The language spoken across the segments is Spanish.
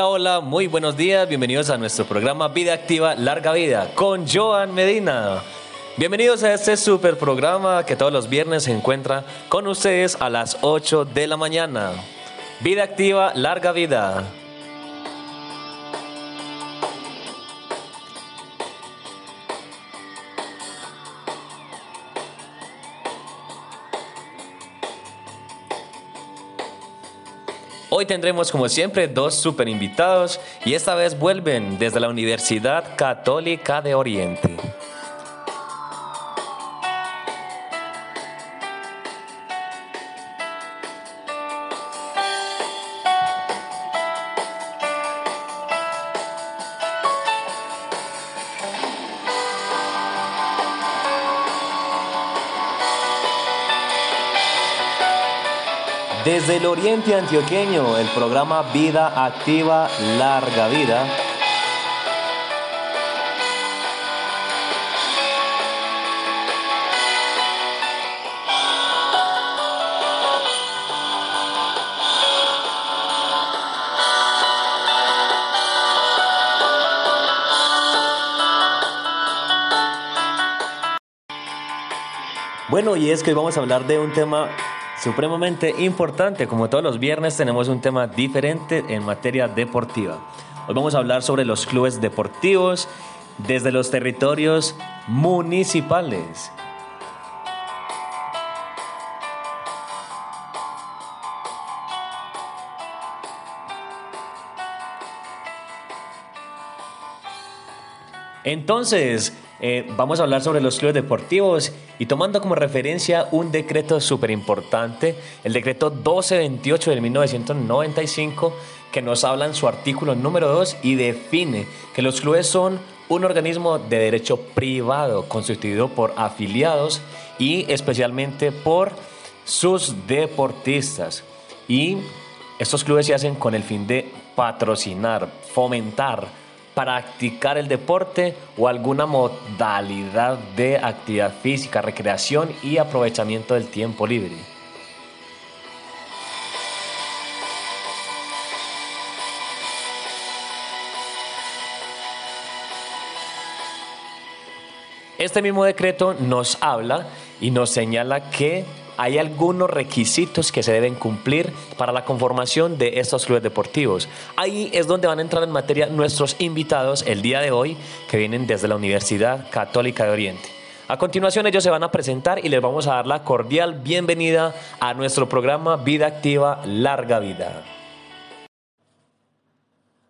Hola, hola, muy buenos días, bienvenidos a nuestro programa Vida Activa, Larga Vida con Joan Medina. Bienvenidos a este super programa que todos los viernes se encuentra con ustedes a las 8 de la mañana. Vida Activa, Larga Vida. Hoy tendremos como siempre dos super invitados y esta vez vuelven desde la Universidad Católica de Oriente. Desde el Oriente Antioqueño, el programa Vida Activa Larga Vida. Bueno, y es que hoy vamos a hablar de un tema supremamente importante. Como todos los viernes tenemos un tema diferente en materia deportiva. Hoy vamos a hablar sobre los clubes deportivos desde los territorios municipales. Entonces, eh, vamos a hablar sobre los clubes deportivos y tomando como referencia un decreto súper importante, el decreto 1228 de 1995, que nos habla en su artículo número 2 y define que los clubes son un organismo de derecho privado constituido por afiliados y especialmente por sus deportistas. Y estos clubes se hacen con el fin de patrocinar, fomentar, practicar el deporte o alguna modalidad de actividad física, recreación y aprovechamiento del tiempo libre. Este mismo decreto nos habla y nos señala que hay algunos requisitos que se deben cumplir para la conformación de estos clubes deportivos. Ahí es donde van a entrar en materia nuestros invitados el día de hoy, que vienen desde la Universidad Católica de Oriente. A continuación ellos se van a presentar y les vamos a dar la cordial bienvenida a nuestro programa Vida Activa Larga Vida.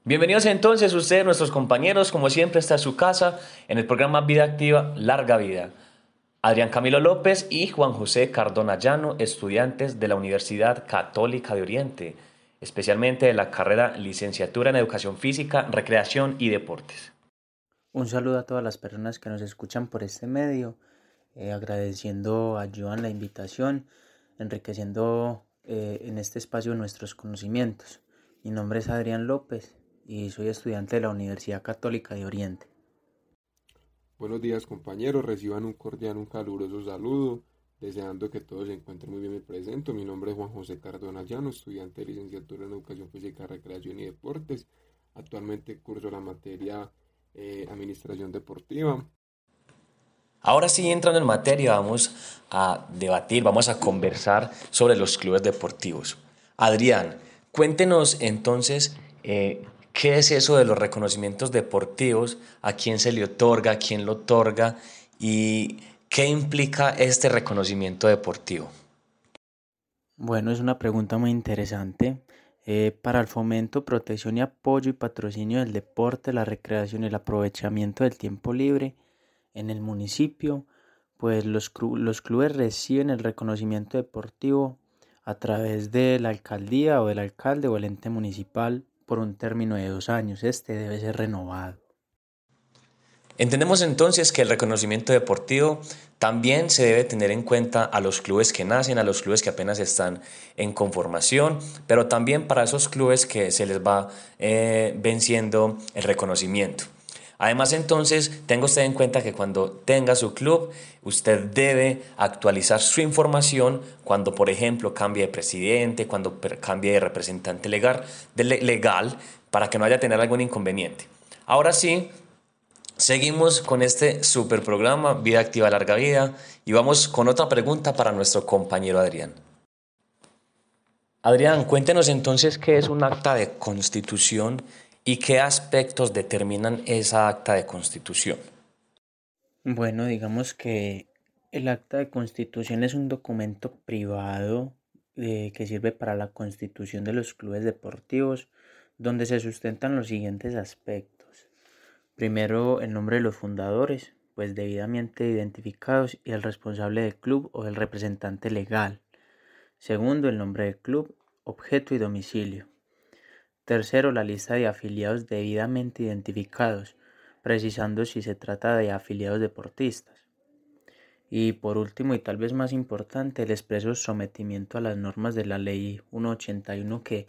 Bienvenidos entonces ustedes, nuestros compañeros, como siempre está en su casa, en el programa Vida Activa Larga Vida. Adrián Camilo López y Juan José Cardona Llano, estudiantes de la Universidad Católica de Oriente, especialmente de la carrera Licenciatura en Educación Física, Recreación y Deportes. Un saludo a todas las personas que nos escuchan por este medio, eh, agradeciendo a Joan la invitación, enriqueciendo eh, en este espacio nuestros conocimientos. Mi nombre es Adrián López y soy estudiante de la Universidad Católica de Oriente. Buenos días compañeros, reciban un cordial, un caluroso saludo, deseando que todos se encuentren muy bien. Me presento, mi nombre es Juan José Cardona Llano, estudiante de licenciatura en Educación Física, Recreación y Deportes. Actualmente curso la materia eh, Administración Deportiva. Ahora sí, entrando en materia, vamos a debatir, vamos a conversar sobre los clubes deportivos. Adrián, cuéntenos entonces eh, ¿Qué es eso de los reconocimientos deportivos? ¿A quién se le otorga? ¿A quién lo otorga? ¿Y qué implica este reconocimiento deportivo? Bueno, es una pregunta muy interesante. Eh, para el fomento, protección y apoyo y patrocinio del deporte, la recreación y el aprovechamiento del tiempo libre en el municipio, pues los, los clubes reciben el reconocimiento deportivo a través de la alcaldía o del alcalde o el ente municipal por un término de dos años. Este debe ser renovado. Entendemos entonces que el reconocimiento deportivo también se debe tener en cuenta a los clubes que nacen, a los clubes que apenas están en conformación, pero también para esos clubes que se les va eh, venciendo el reconocimiento. Además, entonces, tenga usted en cuenta que cuando tenga su club, usted debe actualizar su información cuando, por ejemplo, cambie de presidente, cuando cambie de representante legal, legal para que no haya tener algún inconveniente. Ahora sí, seguimos con este super programa Vida Activa Larga Vida y vamos con otra pregunta para nuestro compañero Adrián. Adrián, cuéntenos entonces qué es un acta de constitución y qué aspectos determinan esa acta de constitución. Bueno, digamos que el acta de constitución es un documento privado eh, que sirve para la constitución de los clubes deportivos, donde se sustentan los siguientes aspectos. Primero, el nombre de los fundadores, pues debidamente identificados, y el responsable del club o el representante legal. Segundo, el nombre del club, objeto y domicilio. Tercero, la lista de afiliados debidamente identificados, precisando si se trata de afiliados deportistas. Y por último, y tal vez más importante, el expreso sometimiento a las normas de la Ley 181, que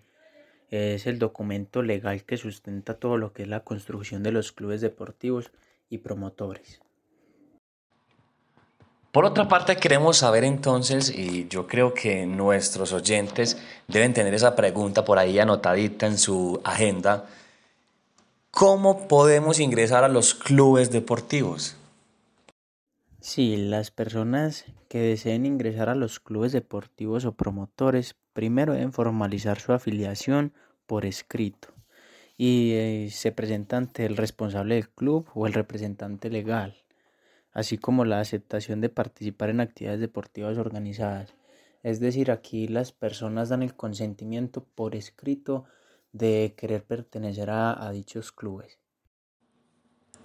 es el documento legal que sustenta todo lo que es la construcción de los clubes deportivos y promotores. Por otra parte, queremos saber entonces, y yo creo que nuestros oyentes deben tener esa pregunta por ahí anotadita en su agenda, ¿cómo podemos ingresar a los clubes deportivos? Sí, las personas que deseen ingresar a los clubes deportivos o promotores primero deben formalizar su afiliación por escrito y eh, se presenta ante el responsable del club o el representante legal, así como la aceptación de participar en actividades deportivas organizadas. Es decir, aquí las personas dan el consentimiento por escrito de querer pertenecer a dichos clubes.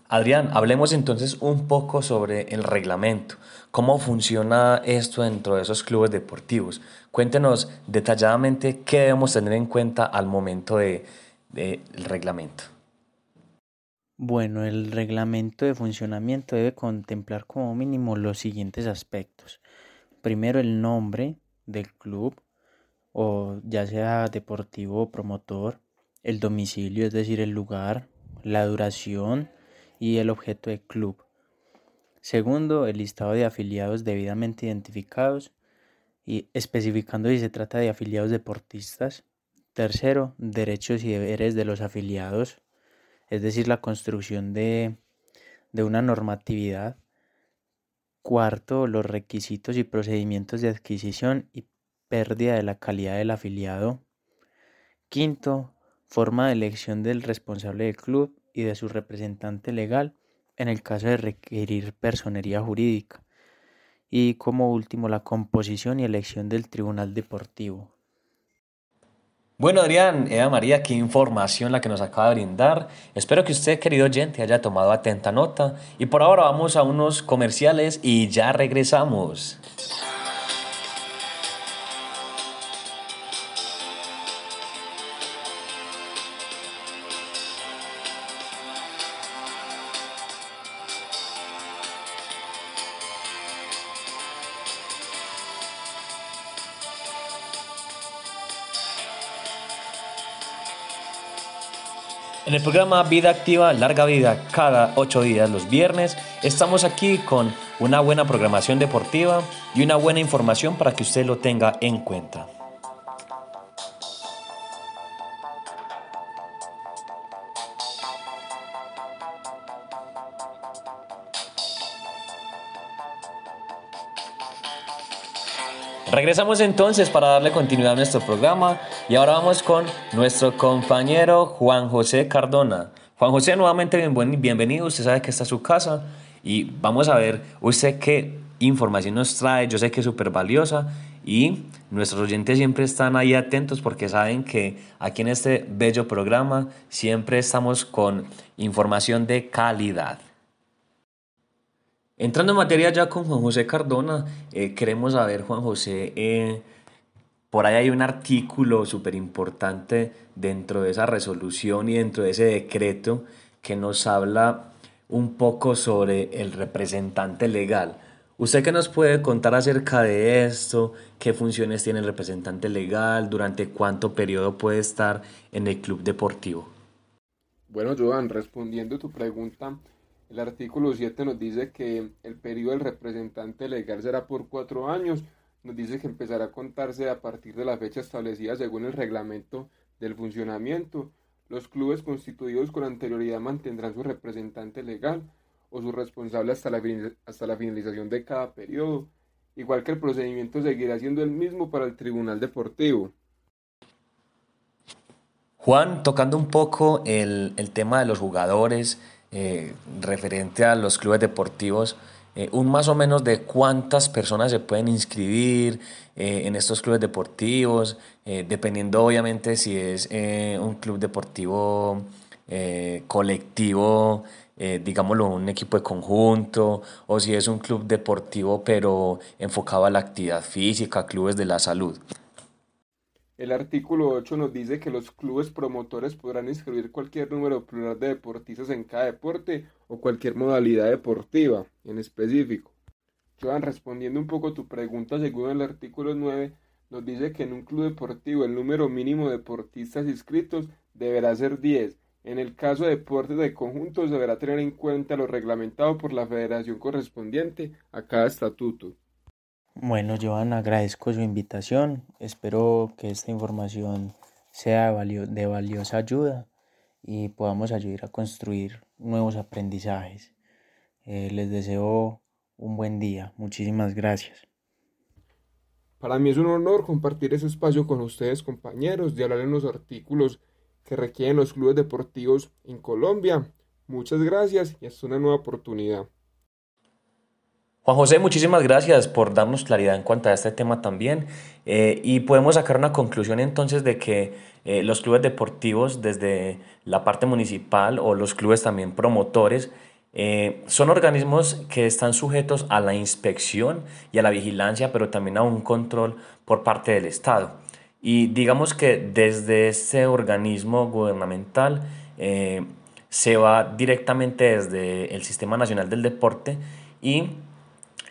Adrián, hablemos entonces un poco sobre el reglamento. ¿Cómo funciona esto dentro de esos clubes deportivos? Cuéntenos detalladamente qué debemos tener en cuenta al momento del de, reglamento. Bueno, el reglamento de funcionamiento debe contemplar como mínimo los siguientes aspectos. Primero, el nombre del club, o ya sea deportivo o promotor, el domicilio, es decir, el lugar, la duración, y el objeto del club. Segundo, el listado de afiliados debidamente identificados y especificando si se trata de afiliados deportistas. Tercero, derechos y deberes de los afiliados, es decir, la construcción de, de una normatividad. Cuarto, los requisitos y procedimientos de adquisición y pérdida de la calidad del afiliado. Quinto, forma de elección del responsable del club y de su representante legal en el caso de requerir personería jurídica. Y como último, la composición y elección del Tribunal Deportivo. Bueno, Adrián, Eva María, qué información la que nos acaba de brindar. Espero que usted, querido oyente, haya tomado atenta nota. Y por ahora vamos a unos comerciales y ya regresamos. En el programa Vida Activa, Larga Vida, cada ocho días los viernes, estamos aquí con una buena programación deportiva y una buena información para que usted lo tenga en cuenta. Regresamos entonces para darle continuidad a nuestro programa y ahora vamos con nuestro compañero Juan José Cardona. Juan José, nuevamente bienvenido, usted sabe que está su casa y vamos a ver usted qué información nos trae, yo sé que es súper valiosa y nuestros oyentes siempre están ahí atentos porque saben que aquí en este bello programa siempre estamos con información de calidad. Entrando en materia ya con Juan José Cardona, eh, queremos saber, Juan José, eh, por ahí hay un artículo súper importante dentro de esa resolución y dentro de ese decreto que nos habla un poco sobre el representante legal. ¿Usted qué nos puede contar acerca de esto? ¿Qué funciones tiene el representante legal? ¿Durante cuánto periodo puede estar en el club deportivo? Bueno, Joan, respondiendo a tu pregunta, el artículo 7 nos dice que el periodo del representante legal será por cuatro años. Nos dice que empezará a contarse a partir de la fecha establecida según el reglamento del funcionamiento. Los clubes constituidos con anterioridad mantendrán su representante legal o su responsable hasta la, hasta la finalización de cada periodo, igual que el procedimiento seguirá siendo el mismo para el Tribunal Deportivo. Juan, tocando un poco el, tema de los jugadores eh, referente a los clubes deportivos, eh, un más o menos de cuántas personas se pueden inscribir eh, en estos clubes deportivos, dependiendo obviamente si es un club deportivo colectivo, digámoslo, un equipo de conjunto, o si es un club deportivo pero enfocado a la actividad física, clubes de la salud. El artículo 8 nos dice que los clubes promotores podrán inscribir cualquier número plural de deportistas en cada deporte o cualquier modalidad deportiva en específico. Joan, respondiendo un poco tu pregunta, según el artículo 9, nos dice que en un club deportivo el número mínimo de deportistas inscritos deberá ser 10. En el caso de deportes de conjuntos deberá tener en cuenta lo reglamentado por la federación correspondiente a cada estatuto. Bueno, Joan, agradezco su invitación. Espero que esta información sea de valiosa ayuda y podamos ayudar a construir nuevos aprendizajes. Eh, les deseo un buen día. Muchísimas gracias. Para mí es un honor compartir ese espacio con ustedes, compañeros, de hablar en los artículos que requieren los clubes deportivos en Colombia. Muchas gracias y hasta una nueva oportunidad. Juan José, muchísimas gracias por darnos claridad en cuanto a este tema también. Eh, y podemos sacar una conclusión entonces de que eh, los clubes deportivos desde la parte municipal o los clubes también promotores eh, son organismos que están sujetos a la inspección y a la vigilancia, pero también a un control por parte del Estado. Y digamos que desde ese organismo gubernamental se va directamente desde el Sistema Nacional del Deporte y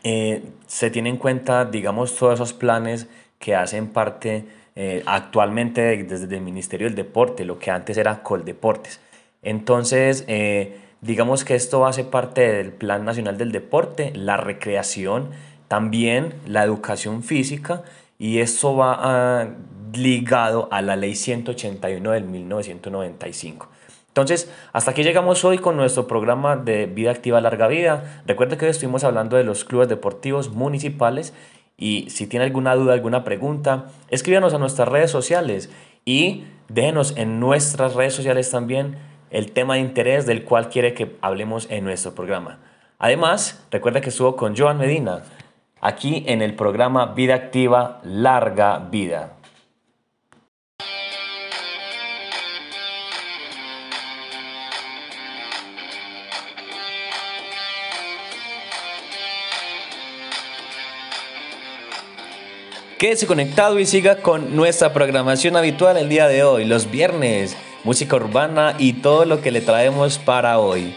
eh, se tiene en cuenta, digamos, todos esos planes que hacen parte eh, actualmente desde el Ministerio del Deporte, lo que antes era Coldeportes. Entonces, eh, digamos que esto hace parte del Plan Nacional del Deporte, la recreación, también la educación física, y esto va ah, ligado a la Ley 181 del 1995. Entonces, hasta aquí llegamos hoy con nuestro programa de Vida Activa Larga Vida. Recuerda que hoy estuvimos hablando de los clubes deportivos municipales y si tiene alguna duda, alguna pregunta, escríbanos a nuestras redes sociales y déjenos en nuestras redes sociales también el tema de interés del cual quiere que hablemos en nuestro programa. Además, recuerda que estuvo con Joan Medina aquí en el programa Vida Activa Larga Vida. Quédese conectado y siga con nuestra programación habitual el día de hoy, los viernes, música urbana y todo lo que le traemos para hoy.